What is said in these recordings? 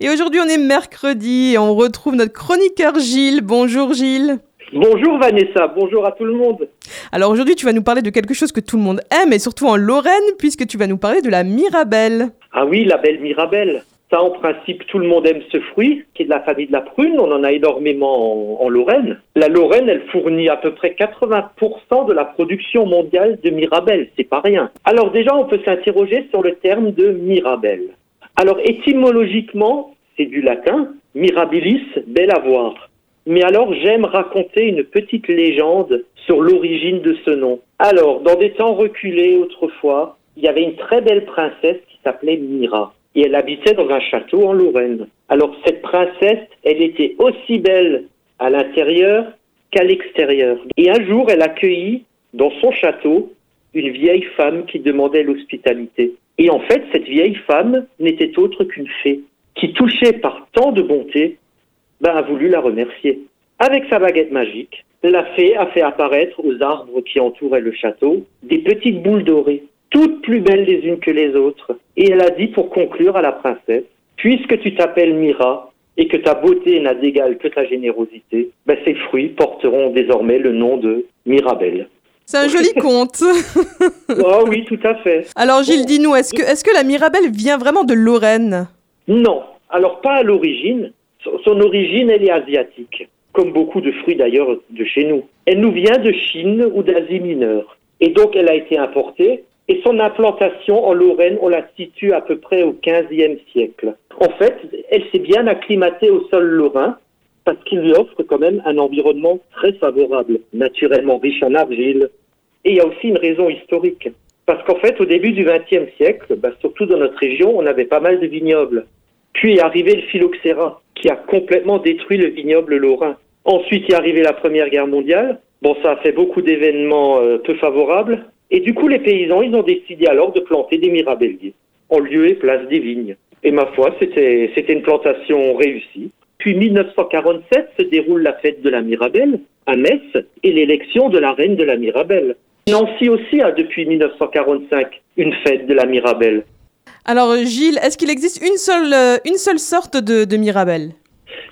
Et aujourd'hui, on est mercredi et on retrouve notre chroniqueur Gilles. Bonjour Gilles. Bonjour Vanessa, bonjour à tout le monde. Alors aujourd'hui, tu vas nous parler de quelque chose que tout le monde aime et surtout en Lorraine, puisque tu vas nous parler de la Mirabelle. Ah oui, la belle Mirabelle. Ça, en principe, tout le monde aime ce fruit, qui est de la famille de la prune. On en a énormément en, en Lorraine. La Lorraine, elle fournit à peu près 80% de la production mondiale de Mirabelle. C'est pas rien. Alors déjà, on peut s'interroger sur le terme de Mirabelle. Alors étymologiquement, c'est du latin, mirabilis, belle à voir. Mais alors j'aime raconter une petite légende sur l'origine de ce nom. Alors, dans des temps reculés autrefois, il y avait une très belle princesse qui s'appelait Mira. Et elle habitait dans un château en Lorraine. Alors cette princesse, elle était aussi belle à l'intérieur qu'à l'extérieur. Et un jour, elle accueillit dans son château une vieille femme qui demandait l'hospitalité. Et en fait, cette vieille femme n'était autre qu'une fée qui, touchée par tant de bonté, ben, a voulu la remercier. Avec sa baguette magique, la fée a fait apparaître aux arbres qui entouraient le château des petites boules dorées, toutes plus belles les unes que les autres. Et elle a dit pour conclure à la princesse, puisque tu t'appelles Mira et que ta beauté n'a d'égal que ta générosité, ben, ces fruits porteront désormais le nom de Mirabelle. C'est un joli conte. oh oui, tout à fait. Alors Gilles, dis-nous, est-ce que, est-ce que la Mirabelle vient vraiment de Lorraine? Non, alors pas à l'origine. Son origine, elle est asiatique, comme beaucoup de fruits d'ailleurs de chez nous. Elle nous vient de Chine ou d'Asie mineure. Et donc elle a été importée et son implantation en Lorraine, on la situe à peu près au XVe siècle. En fait, elle s'est bien acclimatée au sol lorrain parce qu'il lui offre quand même un environnement très favorable, naturellement riche en argile. Et il y a aussi une raison historique. Parce qu'en fait, au début du XXe siècle, bah, surtout dans notre région, on avait pas mal de vignobles. Puis est arrivé le phylloxéra, qui a complètement détruit le vignoble lorrain. Ensuite est arrivée la Première Guerre mondiale. Bon, ça a fait beaucoup d'événements euh, peu favorables. Et du coup, les paysans, ils ont décidé alors de planter des mirabelliers, en lieu et place des vignes. Et ma foi, c'était, une plantation réussie. Puis 1947 se déroule la fête de la Mirabelle à Metz et l'élection de la reine de la Mirabelle. Nancy aussi a depuis 1945 une fête de la Mirabelle. Alors Gilles, est-ce qu'il existe une seule, euh, une seule sorte de, de Mirabelle?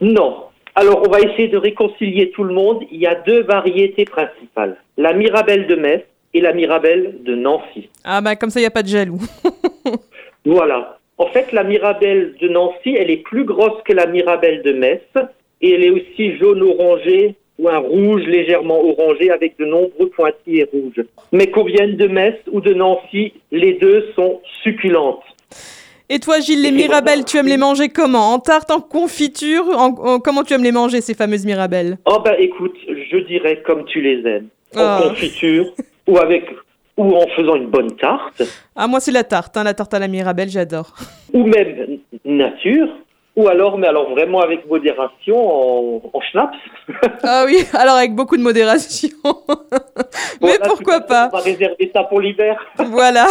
Non. Alors on va essayer de réconcilier tout le monde. Il y a deux variétés principales. La Mirabelle de Metz et la Mirabelle de Nancy. Ah bah comme ça, il n'y a pas de jaloux. Voilà. En fait, la Mirabelle de Nancy, elle est plus grosse que la Mirabelle de Metz et elle est aussi jaune-orangé ou un rouge légèrement orangé avec de nombreux pointillés rouges. Mais qu'on vienne de Metz ou de Nancy, les deux sont succulentes. Et toi Gilles, les Mirabelles, tu aimes les manger comment? En tarte, en confiture en- en- Comment tu aimes les manger, ces fameuses Mirabelles? Oh bah écoute, je dirais comme tu les aimes. En Ah. confiture ou avec ou en faisant une bonne tarte Ah moi c'est la tarte, hein, la tarte à la Mirabelle, j'adore. ou même nature ou alors mais alors vraiment avec modération en, en schnapps. Ah oui, alors avec beaucoup de modération. Mais Voilà, pourquoi pas On va réserver ça pour l'hiver. Voilà.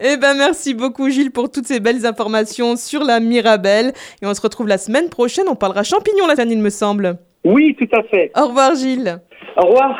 Eh ben merci beaucoup Gilles pour toutes ces belles informations sur la Mirabelle. Et on se retrouve la semaine prochaine, on parlera champignons la semaine il me semble. Oui, tout à fait. Au revoir Gilles. Au revoir.